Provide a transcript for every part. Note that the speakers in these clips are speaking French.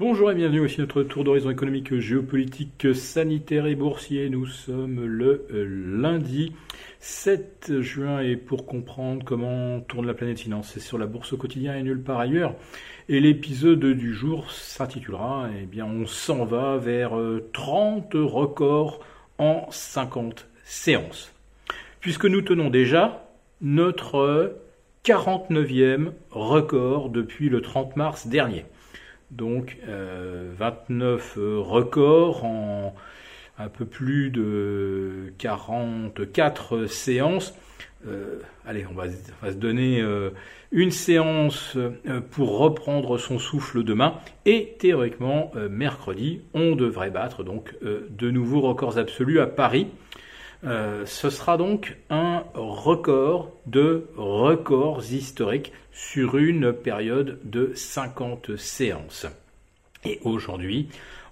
Bonjour et bienvenue aussi notre tour d'horizon économique, géopolitique, sanitaire et boursier. Nous sommes le euh, lundi 7 juin et pour comprendre comment tourne la planète finance, c'est sur la bourse au quotidien et nulle part ailleurs. Et l'épisode du jour s'intitulera Eh bien, on s'en va vers 30 euh, records en 50 séances. Puisque nous tenons déjà notre 49e record depuis le 30 mars dernier. Donc 29 euh, euh, records en un peu plus de 44 séances. Euh, allez, on va, se donner une séance pour reprendre son souffle demain. Et théoriquement, mercredi, on devrait battre donc de nouveaux records absolus à Paris. Euh, ce sera donc un record de records historiques sur une période de 50 séances. Et aujourd'hui,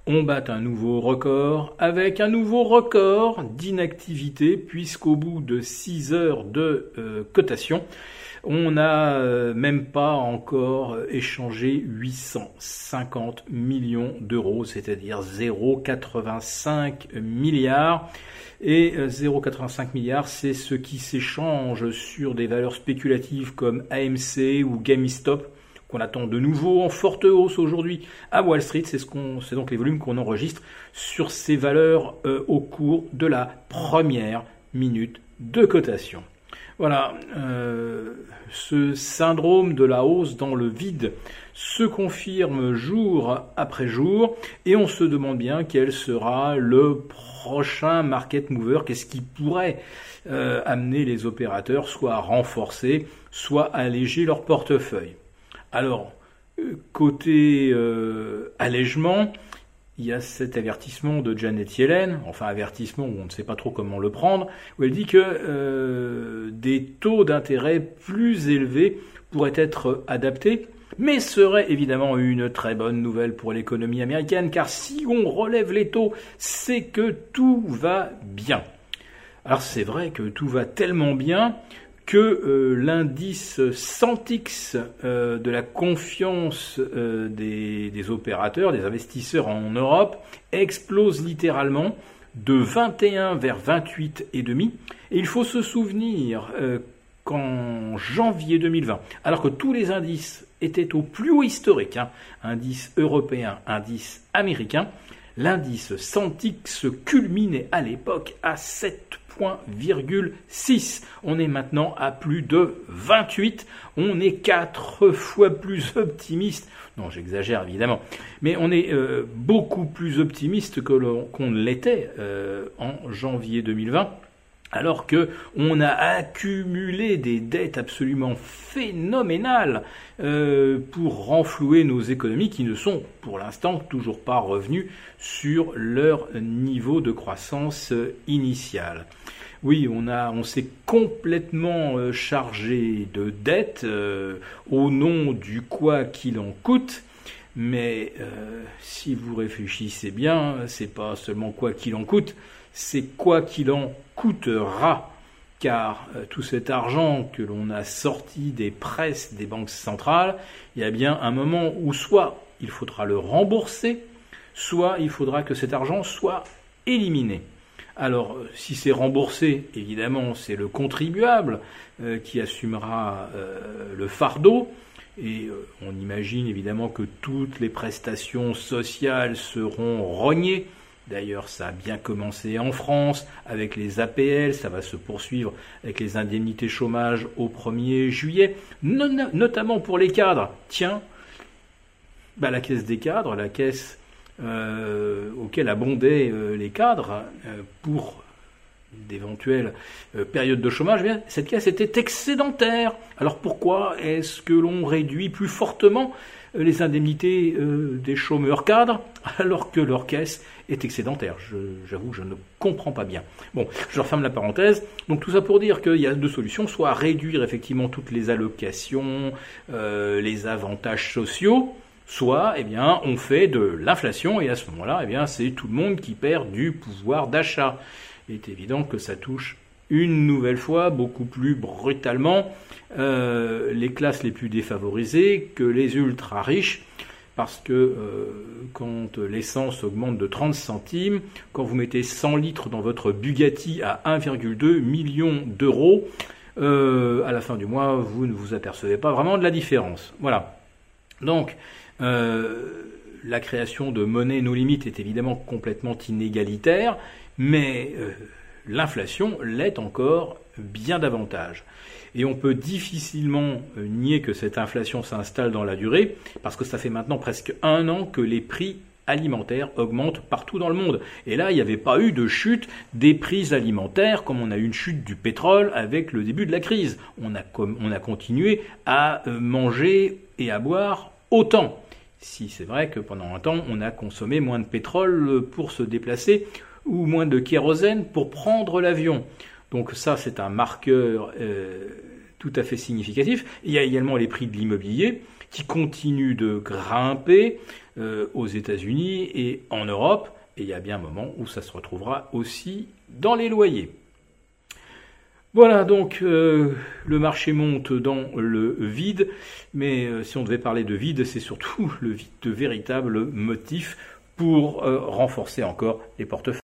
on bat un nouveau record avec un nouveau record d'inactivité puisqu'au bout de 6 heures de euh, cotation, on n'a euh, même pas encore échangé 850 millions d'euros, c'est-à-dire 0,85 milliards. Et 0,85 euh, milliards, c'est ce qui s'échange sur des valeurs spéculatives comme AMC ou GameStop, qu'on attend de nouveau en forte hausse aujourd'hui à Wall Street. C'est donc les volumes qu'on enregistre sur ces valeurs euh, au cours de la première minute de cotation. Voilà, euh, ce syndrome de la hausse dans le vide se confirme jour après jour et on se demande bien quel sera le prochain market mover, qu'est-ce qui pourrait euh, amener les opérateurs soit à renforcer, soit à alléger leur portefeuille. Alors, euh, côté euh, allègement, il y a cet avertissement de Janet Yellen, enfin avertissement où on ne sait pas trop comment le prendre, où elle dit que des taux d'intérêt plus élevés pourraient être adaptés mais serait évidemment une très bonne nouvelle pour l'économie américaine, car si on relève les taux, c'est que tout va bien. Alors c'est vrai que tout va tellement bien que euh, l'indice Santix euh, de la confiance euh, des, opérateurs, des investisseurs en Europe, explose littéralement de 21 vers 28 et demi. Il faut se souvenir qu'en janvier 2020, alors que tous les indices étaient au plus haut historique, hein, indice européen, indice américain, l'indice Santix culminait à l'époque à 7,6. On est maintenant à plus de 28. On est quatre fois plus optimiste. Non, j'exagère évidemment. Mais on est euh, beaucoup plus optimiste qu'on ne l'était euh, en janvier 2020 alors que on a accumulé des dettes absolument phénoménales euh, pour renflouer nos économies qui ne sont pour l'instant toujours pas revenues sur leur niveau de croissance initiale. Oui, on on s'est complètement euh, chargé de dettes euh, au nom du quoi qu'il en coûte. Mais si vous réfléchissez bien, c'est pas seulement quoi qu'il en coûte, c'est quoi qu'il en coûtera, car euh, tout cet argent que l'on a sorti des presses des banques centrales, il y a bien un moment où soit il faudra le rembourser, soit il faudra que cet argent soit éliminé. Alors, euh, si c'est remboursé, évidemment, c'est le contribuable euh, qui assumera le fardeau. Et on imagine évidemment que toutes les prestations sociales seront rognées D'ailleurs, ça a bien commencé en France avec les APL, ça va se poursuivre avec les indemnités chômage au 1er juillet, notamment pour les cadres. Tiens, bah, la caisse des cadres, la caisse euh, auquel abondaient euh, les cadres euh, pour d'éventuelles périodes de chômage, eh cette caisse était excédentaire. Alors pourquoi est-ce que l'on réduit plus fortement les indemnités des chômeurs cadres alors que leur caisse est excédentaire? J'avoue, je, ne comprends pas bien. Bon, je referme la parenthèse. Donc tout ça pour dire qu'il y a deux solutions, soit réduire effectivement toutes les allocations, euh, les avantages sociaux, soit eh bien on fait de l'inflation et à ce moment-là eh bien c'est tout le monde qui perd du pouvoir d'achat. Il est évident que ça touche une nouvelle fois beaucoup plus brutalement euh, les classes les plus défavorisées que les ultra riches parce que euh, quand l'essence augmente de 30 centimes, quand vous mettez 100 litres dans votre Bugatti à 1,2 million d'euros, euh, à la fin du mois, vous ne vous apercevez pas vraiment de la différence. Voilà. Donc, la création de monnaie nos limites est évidemment complètement inégalitaire, mais l'inflation l'est encore bien davantage. Et on peut difficilement euh, nier que cette inflation s'installe dans la durée, parce que ça fait maintenant presque un an que les prix alimentaires augmentent partout dans le monde. Et là, il n'y avait pas eu de chute des prix alimentaires comme on a eu une chute du pétrole avec le début de la crise. On a, on a continué à euh, manger et à boire autant. Si c'est vrai que pendant un temps, on a consommé moins de pétrole pour se déplacer ou moins de kérosène pour prendre l'avion. Donc ça, c'est un marqueur euh, tout à fait significatif. Il y a également les prix de l'immobilier qui continuent de grimper euh, aux États-Unis et en Europe. Et il y a bien un moment où ça se retrouvera aussi dans les loyers. Voilà, donc euh, le marché monte dans le vide, mais si on devait parler de vide, c'est surtout le vide de véritables motifs pour renforcer encore les portefeuilles.